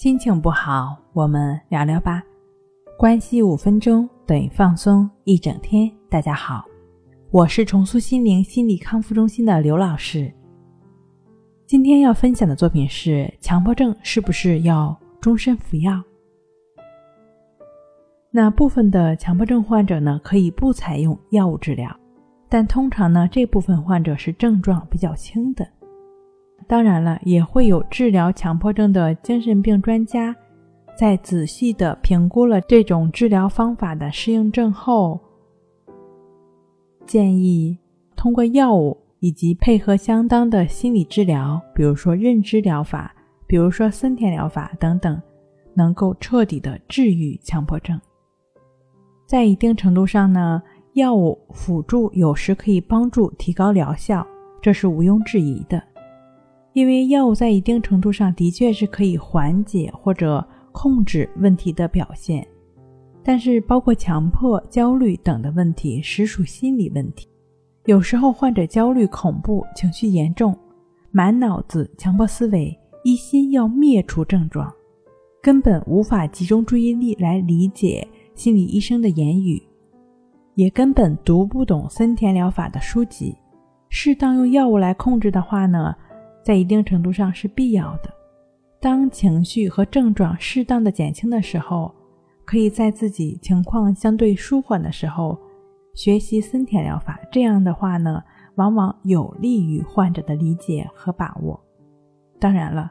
心情不好，我们聊聊吧。关系五分钟等于放松一整天。大家好，我是重塑心灵心理康复中心的刘老师。今天要分享的作品是：强迫症是不是要终身服药？那部分的强迫症患者呢，可以不采用药物治疗，但通常呢，这部分患者是症状比较轻的。当然了，也会有治疗强迫症的精神病专家，在仔细的评估了这种治疗方法的适应症后，建议通过药物以及配合相当的心理治疗，比如说认知疗法，比如说森田疗法等等，能够彻底的治愈强迫症。在一定程度上呢，药物辅助有时可以帮助提高疗效，这是毋庸置疑的。因为药物在一定程度上的确是可以缓解或者控制问题的表现，但是包括强迫、焦虑等的问题实属心理问题。有时候患者焦虑、恐怖情绪严重，满脑子强迫思维，一心要灭除症状，根本无法集中注意力来理解心理医生的言语，也根本读不懂森田疗法的书籍。适当用药物来控制的话呢？在一定程度上是必要的。当情绪和症状适当的减轻的时候，可以在自己情况相对舒缓的时候学习森田疗法。这样的话呢，往往有利于患者的理解和把握。当然了，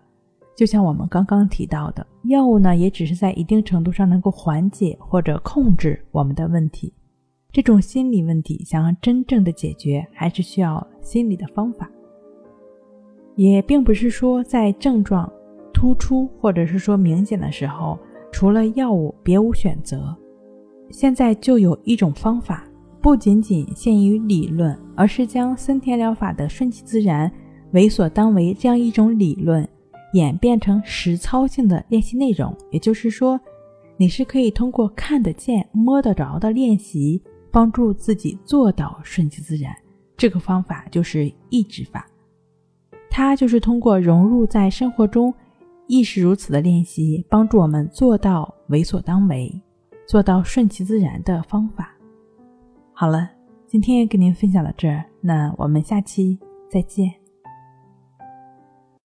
就像我们刚刚提到的，药物呢也只是在一定程度上能够缓解或者控制我们的问题。这种心理问题想要真正的解决，还是需要心理的方法。也并不是说在症状突出或者是说明显的时候，除了药物别无选择。现在就有一种方法，不仅仅限于理论，而是将森田疗法的顺其自然、为所当为这样一种理论演变成实操性的练习内容。也就是说，你是可以通过看得见、摸得着的练习，帮助自己做到顺其自然。这个方法就是抑制法。它就是通过融入在生活中，亦是如此的练习，帮助我们做到为所当为，做到顺其自然的方法。好了，今天跟您分享到这儿，那我们下期再见。